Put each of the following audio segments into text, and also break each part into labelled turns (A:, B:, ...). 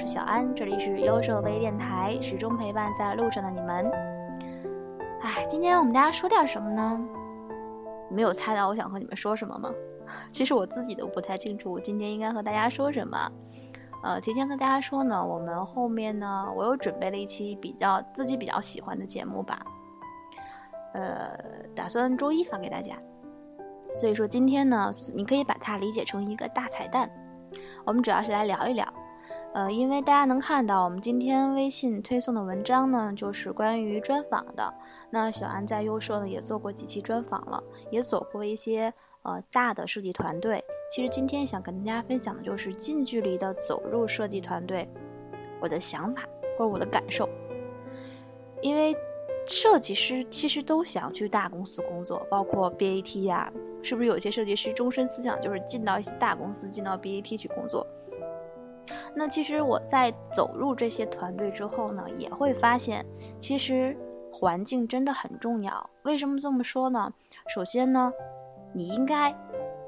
A: 是小安，这里是优设微电台，始终陪伴在路上的你们。哎，今天我们大家说点什么呢？没有猜到我想和你们说什么吗？其实我自己都不太清楚，今天应该和大家说什么。呃，提前跟大家说呢，我们后面呢，我又准备了一期比较自己比较喜欢的节目吧。呃，打算周一发给大家。所以说今天呢，你可以把它理解成一个大彩蛋。我们主要是来聊一聊，呃，因为大家能看到我们今天微信推送的文章呢，就是关于专访的。那小安在优设呢也做过几期专访了，也走过一些呃大的设计团队。其实今天想跟大家分享的就是近距离的走入设计团队，我的想法或者我的感受。因为设计师其实都想去大公司工作，包括 BAT 呀。是不是有些设计师终身思想就是进到一些大公司，进到 BAT 去工作？那其实我在走入这些团队之后呢，也会发现，其实环境真的很重要。为什么这么说呢？首先呢，你应该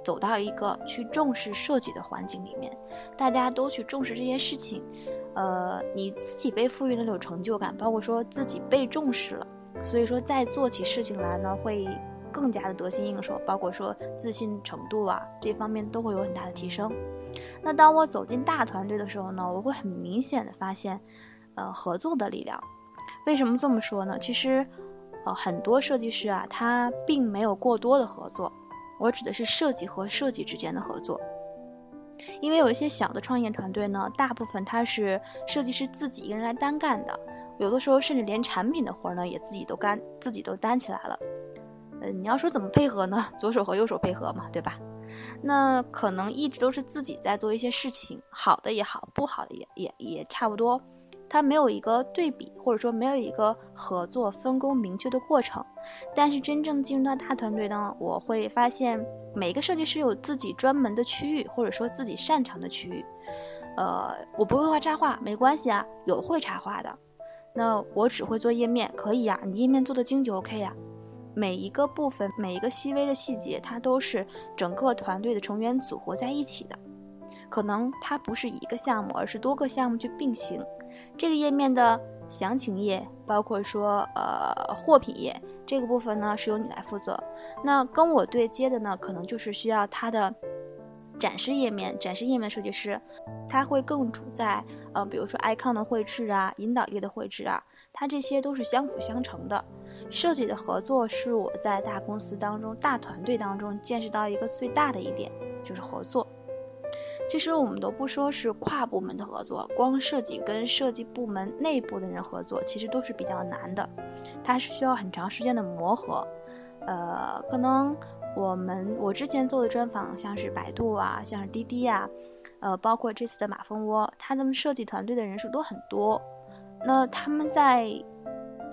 A: 走到一个去重视设计的环境里面，大家都去重视这些事情，呃，你自己被赋予的那种成就感，包括说自己被重视了，所以说再做起事情来呢，会。更加的得心应手，包括说自信程度啊，这方面都会有很大的提升。那当我走进大团队的时候呢，我会很明显的发现，呃，合作的力量。为什么这么说呢？其实，呃，很多设计师啊，他并没有过多的合作。我指的是设计和设计之间的合作。因为有一些小的创业团队呢，大部分他是设计师自己一个人来单干的，有的时候甚至连产品的活呢也自己都干，自己都担起来了。呃，你要说怎么配合呢？左手和右手配合嘛，对吧？那可能一直都是自己在做一些事情，好的也好，不好的也也也差不多。他没有一个对比，或者说没有一个合作分工明确的过程。但是真正进入到大团队呢，我会发现每一个设计师有自己专门的区域，或者说自己擅长的区域。呃，我不会画插画，没关系啊，有会插画的。那我只会做页面，可以呀，你页面做的精就 OK 呀。每一个部分，每一个细微的细节，它都是整个团队的成员组合在一起的。可能它不是一个项目，而是多个项目去并行。这个页面的详情页，包括说呃货品页这个部分呢，是由你来负责。那跟我对接的呢，可能就是需要它的展示页面，展示页面设计师，他会更主在呃，比如说 icon 的绘制啊，引导页的绘制啊。它这些都是相辅相成的，设计的合作是我在大公司当中、大团队当中见识到一个最大的一点，就是合作。其实我们都不说是跨部门的合作，光设计跟设计部门内部的人合作，其实都是比较难的，它是需要很长时间的磨合。呃，可能我们我之前做的专访，像是百度啊，像是滴滴啊，呃，包括这次的马蜂窝，他们设计团队的人数都很多。那他们在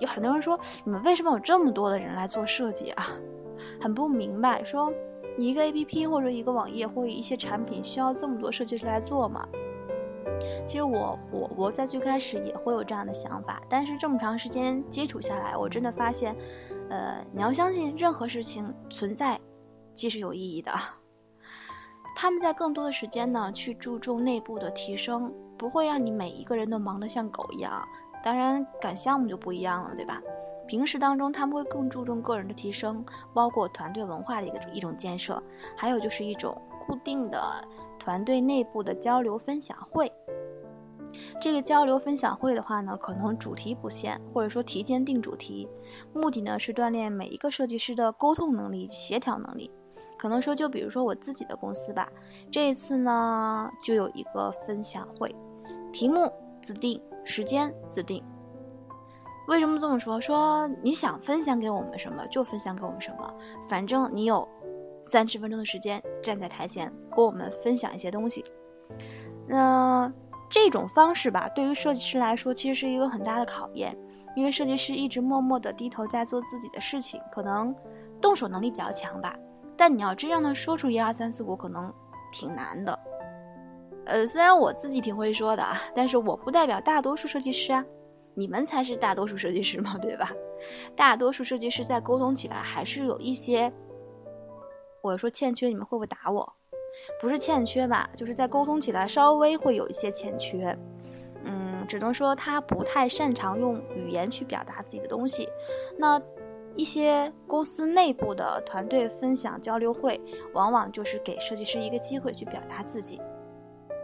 A: 有很多人说，你们为什么有这么多的人来做设计啊？很不明白，说你一个 A P P 或者一个网页或一些产品需要这么多设计师来做吗？其实我我我在最开始也会有这样的想法，但是这么长时间接触下来，我真的发现，呃，你要相信任何事情存在即是有意义的。他们在更多的时间呢去注重内部的提升。不会让你每一个人都忙得像狗一样，当然赶项目就不一样了，对吧？平时当中他们会更注重个人的提升，包括团队文化的一个一种建设，还有就是一种固定的团队内部的交流分享会。这个交流分享会的话呢，可能主题不限，或者说提前定主题，目的呢是锻炼每一个设计师的沟通能力、协调能力。可能说，就比如说我自己的公司吧，这一次呢就有一个分享会。题目自定，时间自定。为什么这么说？说你想分享给我们什么就分享给我们什么，反正你有三十分钟的时间站在台前给我们分享一些东西。那这种方式吧，对于设计师来说其实是一个很大的考验，因为设计师一直默默的低头在做自己的事情，可能动手能力比较强吧，但你要真让他说出一二三四五，可能挺难的。呃，虽然我自己挺会说的啊，但是我不代表大多数设计师啊，你们才是大多数设计师嘛，对吧？大多数设计师在沟通起来还是有一些，我说欠缺，你们会不会打我？不是欠缺吧，就是在沟通起来稍微会有一些欠缺。嗯只能说他不太擅长用语言去表达自己的东西。那一些公司内部的团队分享交流会，往往就是给设计师一个机会去表达自己。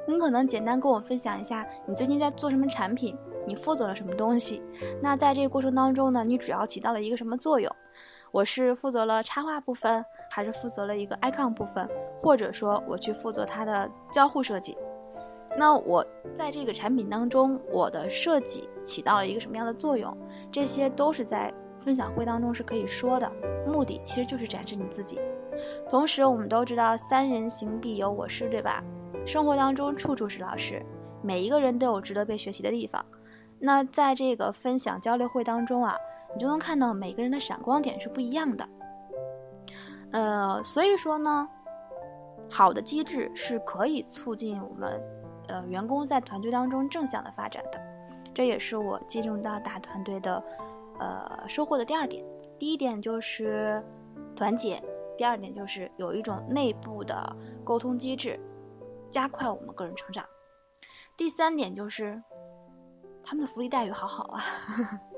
A: 你可能简单跟我分享一下你最近在做什么产品，你负责了什么东西。那在这个过程当中呢，你主要起到了一个什么作用？我是负责了插画部分，还是负责了一个 icon 部分，或者说我去负责它的交互设计？那我在这个产品当中，我的设计起到了一个什么样的作用？这些都是在分享会当中是可以说的，目的其实就是展示你自己。同时，我们都知道“三人行必有我师”，对吧？生活当中处处是老师，每一个人都有值得被学习的地方。那在这个分享交流会当中啊，你就能看到每个人的闪光点是不一样的。呃，所以说呢，好的机制是可以促进我们。呃，员工在团队当中正向的发展的，这也是我进入到大团队的，呃，收获的第二点。第一点就是团结，第二点就是有一种内部的沟通机制，加快我们个人成长。第三点就是他们的福利待遇好好啊。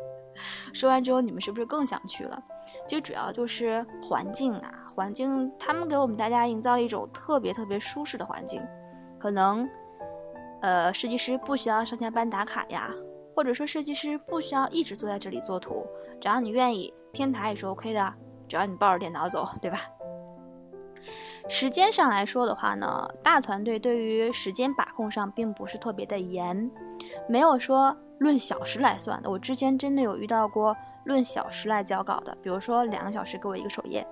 A: 说完之后，你们是不是更想去了？其实主要就是环境啊，环境他们给我们大家营造了一种特别特别舒适的环境，可能。呃，设计师不需要上下班打卡呀，或者说设计师不需要一直坐在这里做图，只要你愿意，天台也是 OK 的，只要你抱着电脑走，对吧？时间上来说的话呢，大团队对于时间把控上并不是特别的严，没有说论小时来算的。我之前真的有遇到过论小时来交稿的，比如说两个小时给我一个首页。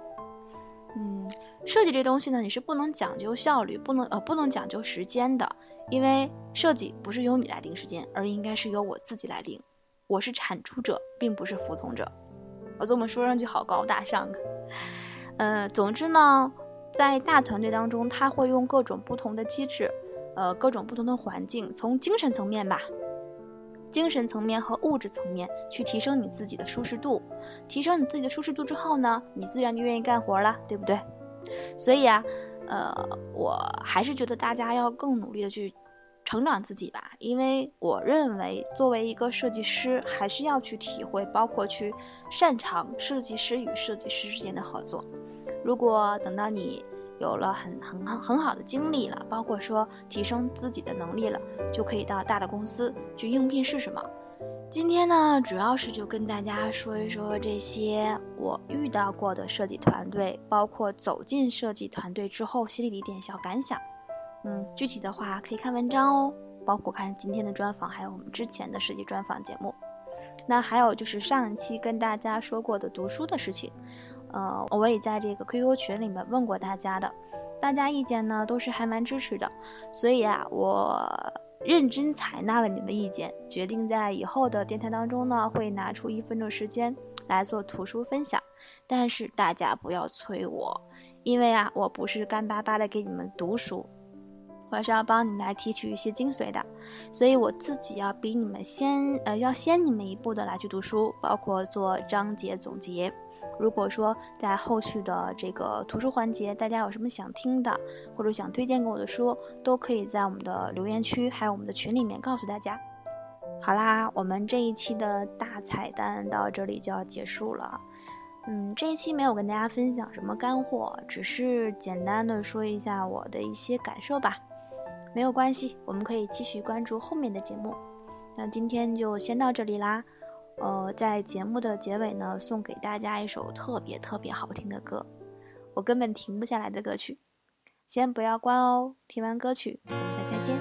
A: 嗯，设计这东西呢，你是不能讲究效率，不能呃不能讲究时间的。因为设计不是由你来定时间，而应该是由我自己来定。我是产出者，并不是服从者。我这么说上去好高大上啊。呃，总之呢，在大团队当中，他会用各种不同的机制，呃，各种不同的环境，从精神层面吧，精神层面和物质层面去提升你自己的舒适度。提升你自己的舒适度之后呢，你自然就愿意干活了，对不对？所以啊。呃，我还是觉得大家要更努力的去成长自己吧，因为我认为作为一个设计师，还是要去体会，包括去擅长设计师与设计师之间的合作。如果等到你有了很很很很好的经历了，包括说提升自己的能力了，就可以到大的公司去应聘是什么？今天呢，主要是就跟大家说一说这些我遇到过的设计团队，包括走进设计团队之后心里的一点小感想。嗯，具体的话可以看文章哦，包括看今天的专访，还有我们之前的设计专访节目。那还有就是上一期跟大家说过的读书的事情，呃，我也在这个 QQ 群里面问过大家的，大家意见呢都是还蛮支持的，所以啊，我。认真采纳了你的意见，决定在以后的电台当中呢，会拿出一分钟时间来做图书分享。但是大家不要催我，因为啊，我不是干巴巴的给你们读书。我还是要帮你们来提取一些精髓的，所以我自己要比你们先，呃，要先你们一步的来去读书，包括做章节总结。如果说在后续的这个图书环节，大家有什么想听的，或者想推荐给我的书，都可以在我们的留言区，还有我们的群里面告诉大家。好啦，我们这一期的大彩蛋到这里就要结束了。嗯，这一期没有跟大家分享什么干货，只是简单的说一下我的一些感受吧。没有关系，我们可以继续关注后面的节目。那今天就先到这里啦。呃，在节目的结尾呢，送给大家一首特别特别好听的歌，我根本停不下来的歌曲。先不要关哦，听完歌曲我们再再见。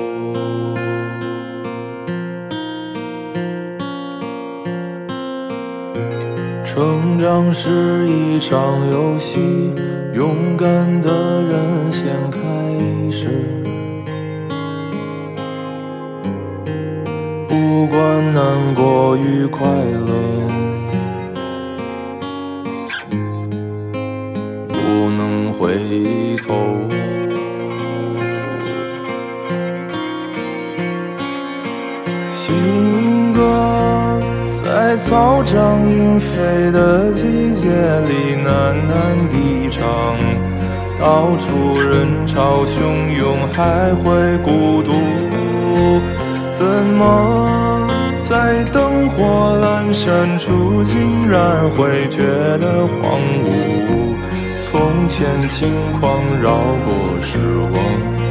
B: 成长是一场游戏，勇敢的人先开始。不管难过与快乐，不能回头。心草长莺飞的季节里喃喃低唱，到处人潮汹涌，还会孤独。怎么在灯火阑珊处，竟然会觉得荒芜？从前轻狂绕过时光。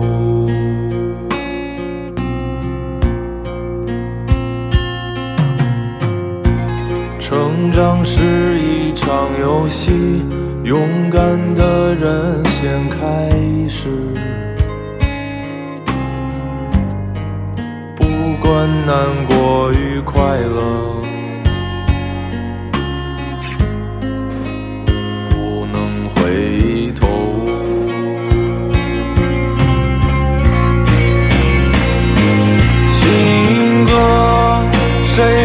B: 成长是一场游戏，勇敢的人先开始。不管难过与快乐，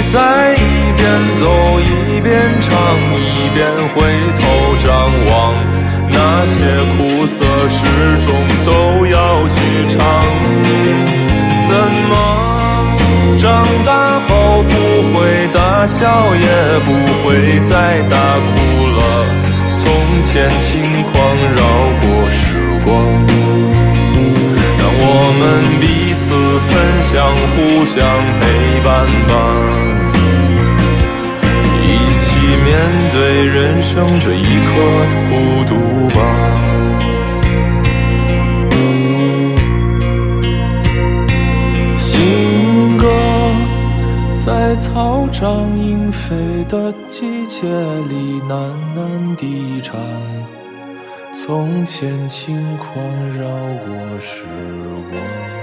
B: 在一边走一边唱，一边回头张望？那些苦涩始终都要去尝。怎么长大后不会大笑，也不会再大哭了？从前轻狂绕过时光。让我们彼此分享，互相陪伴吧，面对人生这一刻孤独吧。行歌在草长莺飞的季节里喃喃地唱。从前轻狂绕过时光。